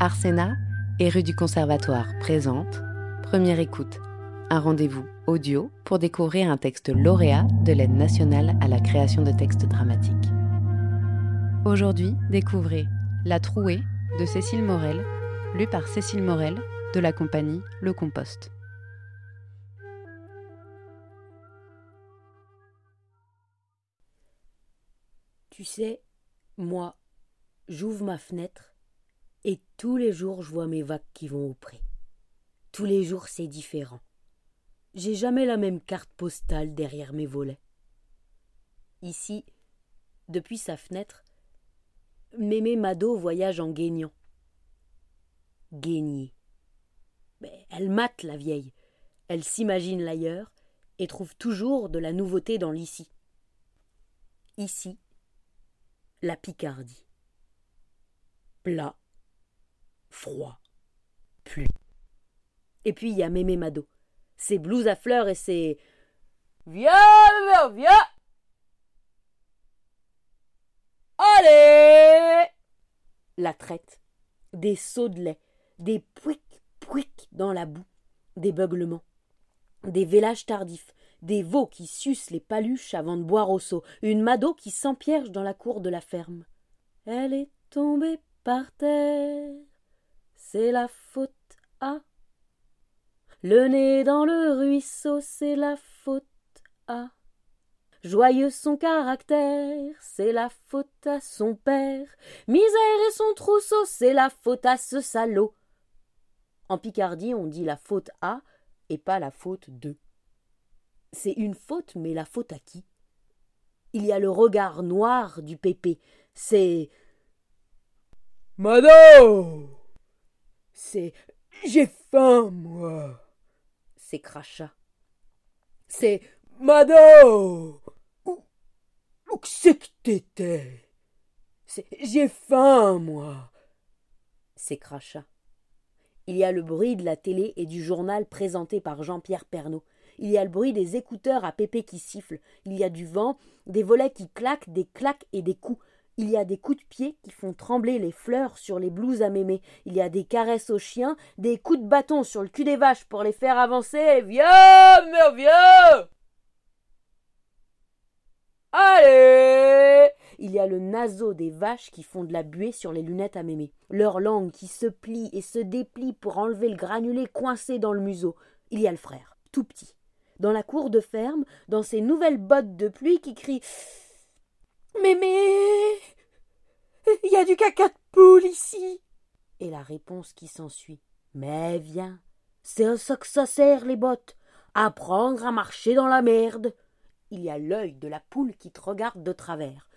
Arsena et rue du Conservatoire présente Première écoute, un rendez-vous audio pour découvrir un texte lauréat de l'aide nationale à la création de textes dramatiques. Aujourd'hui, découvrez La Trouée de Cécile Morel, lu par Cécile Morel de la compagnie Le Compost. Tu sais, moi, j'ouvre ma fenêtre et tous les jours je vois mes vagues qui vont au pré. Tous les jours c'est différent. J'ai jamais la même carte postale derrière mes volets. Ici, depuis sa fenêtre, Mémé Mado voyage en guignant. Guigner. Mais elle mate la vieille. Elle s'imagine l'ailleurs et trouve toujours de la nouveauté dans l'ici. Ici, la Picardie. Plat, froid, pluie. Et puis il y a Mémé Mado, ses blouses à fleurs et ses Viens, viens Allez. La traite, des sauts de lait, des pouic pouic dans la boue, des beuglements, des vélages tardifs, des veaux qui sucent les paluches avant de boire au seau, une Mado qui s'empierge dans la cour de la ferme. Elle est tombée par terre, c'est la faute à. Le nez dans le ruisseau, c'est la faute à. Joyeux son caractère, c'est la faute à son père. Misère et son trousseau, c'est la faute à ce salaud. En Picardie, on dit la faute à et pas la faute de. C'est une faute, mais la faute à qui? Il y a le regard noir du pépé. C'est. Mado C'est. J'ai faim, moi C'est crachat. C'est. Mado Où, où c'est que t'étais? C'est. J'ai faim, moi C'est crachat. Il y a le bruit de la télé et du journal présenté par Jean-Pierre Pernaud. Il y a le bruit des écouteurs à pépé qui sifflent. Il y a du vent, des volets qui claquent, des claques et des coups. Il y a des coups de pied qui font trembler les fleurs sur les blouses à mémé. Il y a des caresses aux chiens, des coups de bâton sur le cul des vaches pour les faire avancer. Viens, mais viens Allez Il y a le naseau des vaches qui font de la buée sur les lunettes à mémé. Leur langue qui se plie et se déplie pour enlever le granulé coincé dans le museau. Il y a le frère, tout petit, dans la cour de ferme, dans ses nouvelles bottes de pluie qui crie Mémé Il y a du caca de poule ici Et la réponse qui s'ensuit Mais viens, c'est à ça que ça sert les bottes Apprendre à marcher dans la merde Il y a l'œil de la poule qui te regarde de travers.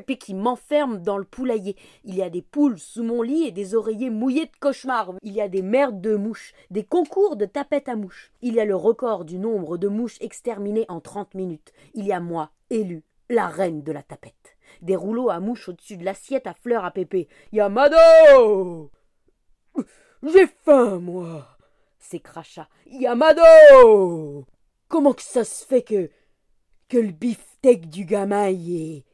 Qui m'enferme dans le poulailler. Il y a des poules sous mon lit et des oreillers mouillés de cauchemars. Il y a des merdes de mouches, des concours de tapettes à mouches. Il y a le record du nombre de mouches exterminées en trente minutes. Il y a moi, élu, la reine de la tapette. Des rouleaux à mouches au-dessus de l'assiette à fleurs à pépé. Il y a Mado J'ai faim, moi C'est crachat. Il y a Mado Comment que ça se fait que. que le beefsteak du gamin y est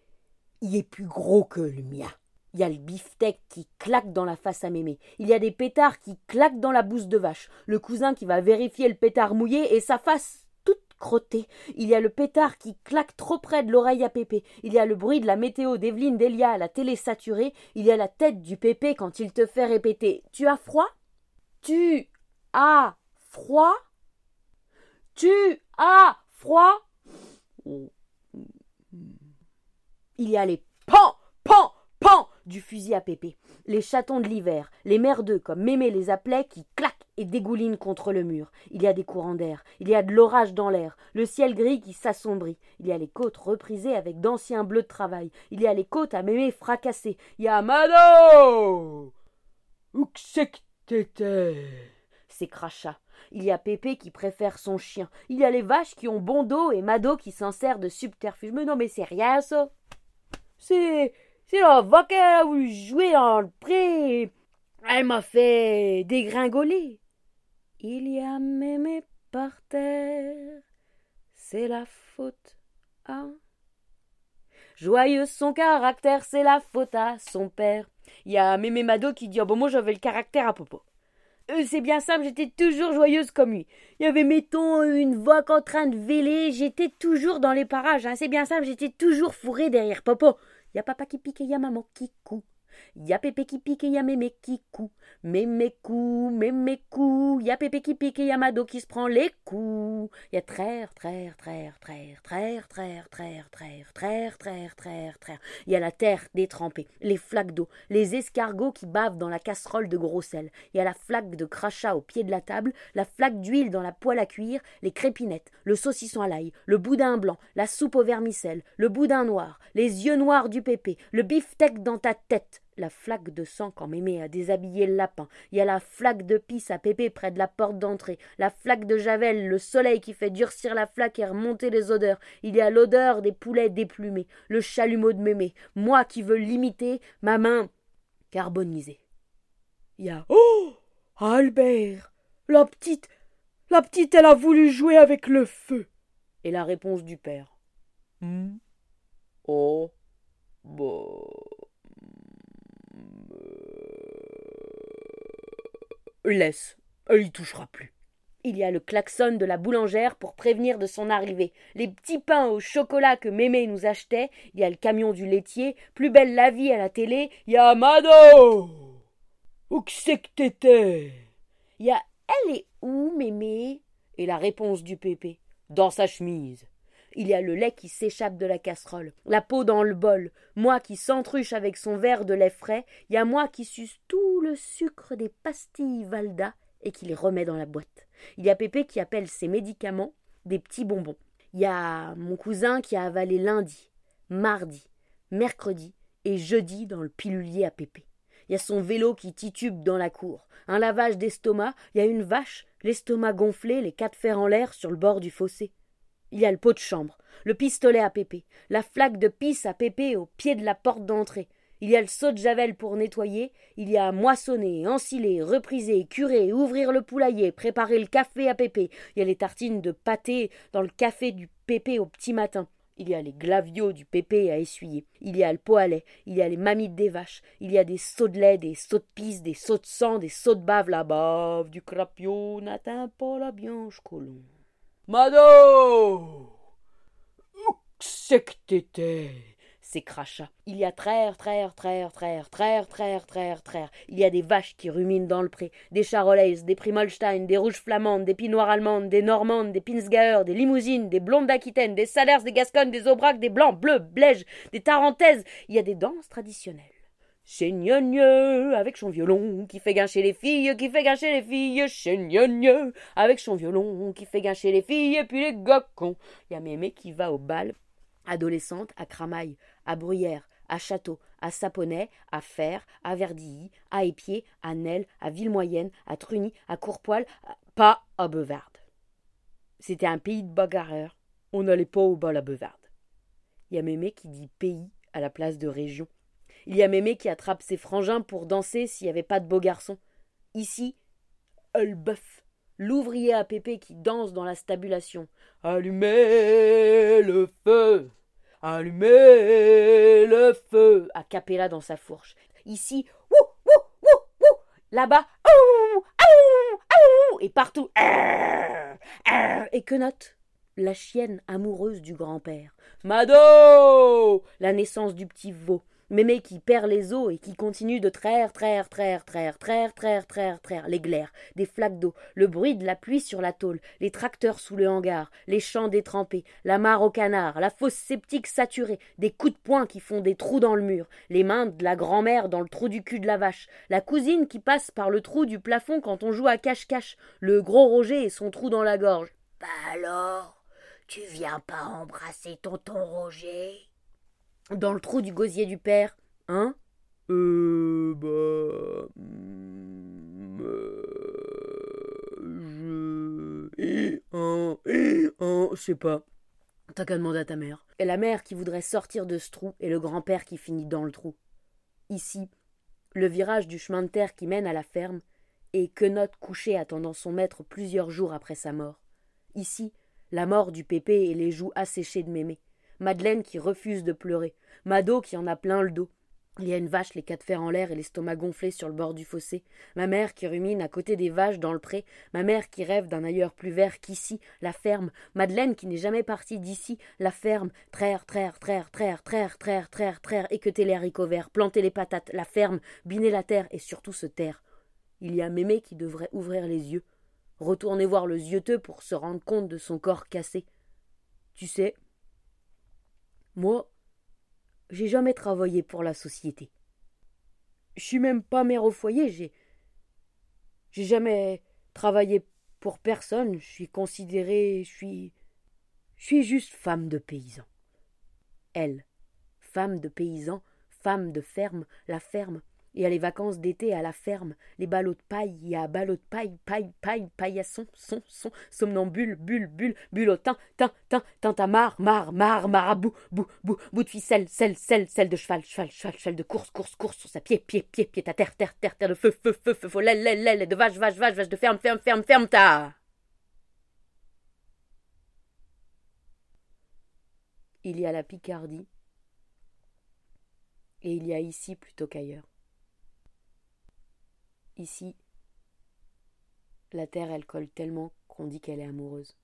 il est plus gros que le mien. Il y a le beefsteak qui claque dans la face à mémé. Il y a des pétards qui claquent dans la bouse de vache. Le cousin qui va vérifier le pétard mouillé et sa face toute crottée. Il y a le pétard qui claque trop près de l'oreille à Pépé. Il y a le bruit de la météo d'Evelyne Delia à la télé saturée. Il y a la tête du Pépé quand il te fait répéter Tu as froid? Tu as froid? Tu as froid? Il y a les pan, pan, pan du fusil à pépé, les chatons de l'hiver, les merdeux comme Mémé les appelait qui claquent et dégoulinent contre le mur. Il y a des courants d'air, il y a de l'orage dans l'air, le ciel gris qui s'assombrit. Il y a les côtes reprisées avec d'anciens bleus de travail. Il y a les côtes à Mémé fracassées. Il y a Mado Où c'est que. Il y a Pépé qui préfère son chien. Il y a les vaches qui ont bon dos et Mado qui s'en sert de subterfuge. Mais non, mais c'est rien ça c'est. C'est la vaque qu'elle a voulu jouer dans le pré. Elle m'a fait dégringoler. Il y a mémé par terre. C'est la faute Ah. Joyeux son caractère, c'est la faute à son père. Il y a Mémé Mado qui dit oh, bon, moi j'avais le caractère à popo. C'est bien simple, j'étais toujours joyeuse comme lui. Il y avait, mettons, une voix en train de véler, j'étais toujours dans les parages. Hein. C'est bien simple, j'étais toujours fourrée derrière popo. Il y a papa qui pique et y a maman qui coud. Y a Pépé qui pique et y a Mémé qui coud. Mémé cou, Mémé cou. Y a Pépé qui pique et y a Mado qui se prend les coups. Y a traire, traire, traire, traire, traire, traire, traire, traire, traire, traire, traire, traire. Y a la terre détrempée, les flaques d'eau, les escargots qui bavent dans la casserole de gros sel. Y a la flaque de crachat au pied de la table, la flaque d'huile dans la poêle à cuire, les crépinettes, le saucisson à l'ail, le boudin blanc, la soupe au vermicelle, le boudin noir, les yeux noirs du pépé, le beefsteak dans ta tête, la flaque de sang quand Mémé a déshabillé le lapin. Il y a la flaque de pisse à Pépé près de la porte d'entrée. La flaque de Javel, le soleil qui fait durcir la flaque et remonter les odeurs. Il y a l'odeur des poulets déplumés. Le chalumeau de Mémé. Moi qui veux l'imiter, ma main carbonisée. Il y a Oh Albert La petite La petite, elle a voulu jouer avec le feu. Et la réponse du père. Hmm. Oh Bon. Laisse, elle y touchera plus. Il y a le klaxon de la boulangère pour prévenir de son arrivée, les petits pains au chocolat que Mémé nous achetait, il y a le camion du laitier, plus belle la vie à la télé, il y a Mado Où que c'est que t'étais? Il y a Elle est où, Mémé? Et la réponse du pépé Dans sa chemise. Il y a le lait qui s'échappe de la casserole, la peau dans le bol, moi qui s'entruche avec son verre de lait frais, il y a moi qui suce tout le sucre des pastilles Valda et qui les remet dans la boîte. Il y a Pépé qui appelle ses médicaments des petits bonbons. Il y a mon cousin qui a avalé lundi, mardi, mercredi et jeudi dans le pilulier à Pépé. Il y a son vélo qui titube dans la cour, un lavage d'estomac, il y a une vache, l'estomac gonflé, les quatre fers en l'air sur le bord du fossé. Il y a le pot de chambre, le pistolet à Pépé, la flaque de pisse à Pépé au pied de la porte d'entrée. Il y a le seau de javel pour nettoyer, il y a moissonner, ensiler, repriser, curer, ouvrir le poulailler, préparer le café à Pépé, il y a les tartines de pâté dans le café du Pépé au petit matin. Il y a les glaviots du pépé à essuyer. Il y a le pot à lait. Il y a les mamites des vaches. Il y a des seaux de lait, des seaux de pisse, des seaux de sang, des seaux de bave. La bave du crapio n'atteint pas la bianche colombe. Mado Où c'est que t'étais? C'est crachats. Il y a traire, traire, traire, traire, traire, traire, traire, traire. Il y a des vaches qui ruminent dans le pré, des charolaises, des primolstein, des rouges flamandes, des pinoires allemandes, des normandes, des pinsgauer, des limousines, des blondes d'Aquitaine, des salers, des gasconnes, des aubracs, des blancs, bleus, blèges, des tarentaises. Il y a des danses traditionnelles. Gneugneux avec son violon qui fait gâcher les filles, qui fait gâcher les filles. Gneugneux avec son violon qui fait gâcher les filles et puis les gocons. Il y a Mémé qui va au bal, adolescente, à Cramaille, à Bruyères, à Château, à Saponnet, à Fer, à Verdilly, à Épier, à Nesle, à Villemoyenne, à Truny, à Courpoil, pas à Beuvarde. C'était un pays de bagarreurs. On n'allait pas au bal à Beuvarde. Il y a Mémé qui dit pays à la place de région. Il y a Mémé qui attrape ses frangins pour danser s'il n'y avait pas de beaux garçons. Ici, le bœuf, l'ouvrier à Pépé qui danse dans la stabulation. Allumez le feu Allumez le feu à Capella dans sa fourche. Ici, wou, wou, wou, wou. Là-bas, et partout, et que note la chienne amoureuse du grand-père? Mado La naissance du petit veau. Mémé qui perd les os et qui continue de traire, traire, traire, traire, traire, traire, traire, traire, les glaires, des flaques d'eau, le bruit de la pluie sur la tôle, les tracteurs sous le hangar, les champs détrempés, la mare au canard, la fosse sceptique saturée, des coups de poing qui font des trous dans le mur, les mains de la grand-mère dans le trou du cul de la vache, la cousine qui passe par le trou du plafond quand on joue à cache-cache, le gros Roger et son trou dans la gorge. Bah alors, tu viens pas embrasser tonton Roger? Dans le trou du gosier du père. Hein? Euh, bah. Mm, euh, je. Et un. Et un. Je sais pas. T'as qu'à demander à ta mère. Et la mère qui voudrait sortir de ce trou et le grand-père qui finit dans le trou. Ici, le virage du chemin de terre qui mène à la ferme, et Quenotte couché attendant son maître plusieurs jours après sa mort. Ici, la mort du pépé et les joues asséchées de mémé. Madeleine qui refuse de pleurer, Mado qui en a plein le dos. Il y a une vache, les quatre fers en l'air et l'estomac gonflé sur le bord du fossé. Ma mère qui rumine à côté des vaches dans le pré. Ma mère qui rêve d'un ailleurs plus vert qu'ici. La ferme. Madeleine qui n'est jamais partie d'ici. La ferme. Traire, traire, traire, traire, traire, traire, traire, traire. Équeuter les haricots verts. Planter les patates. La ferme. Biner la terre et surtout se taire. Il y a Mémé qui devrait ouvrir les yeux. Retourner voir le zioteux pour se rendre compte de son corps cassé. Tu sais, moi, j'ai jamais travaillé pour la société. Je suis même pas mère au foyer, j'ai. J'ai jamais travaillé pour personne, je suis considérée. Je suis. Je suis juste femme de paysan. Elle, femme de paysan, femme de ferme, la ferme, et à les vacances d'été à la ferme, les ballots de paille, il y a ballots de paille, paille, paille, paillasson, son, son, somnambule, bulle, bulle, bulletin, tin, tin, tintamarre, marre, marre, marabout, bou, bou, bout de ficelle, selle, selle, selle de cheval, cheval, cheval, cheval de course, course, course sur sa pied, pied, pied, pied, à terre, terre, terre, terre de feu, feu, feu, feu, feu, l'aile, l'aile, l'aile, de vache, vache, vache, vache de ferme, ferme, ferme, ferme, ta. Il y a la Picardie, et il y a ici plutôt qu'ailleurs. Ici, la terre, elle colle tellement qu'on dit qu'elle est amoureuse.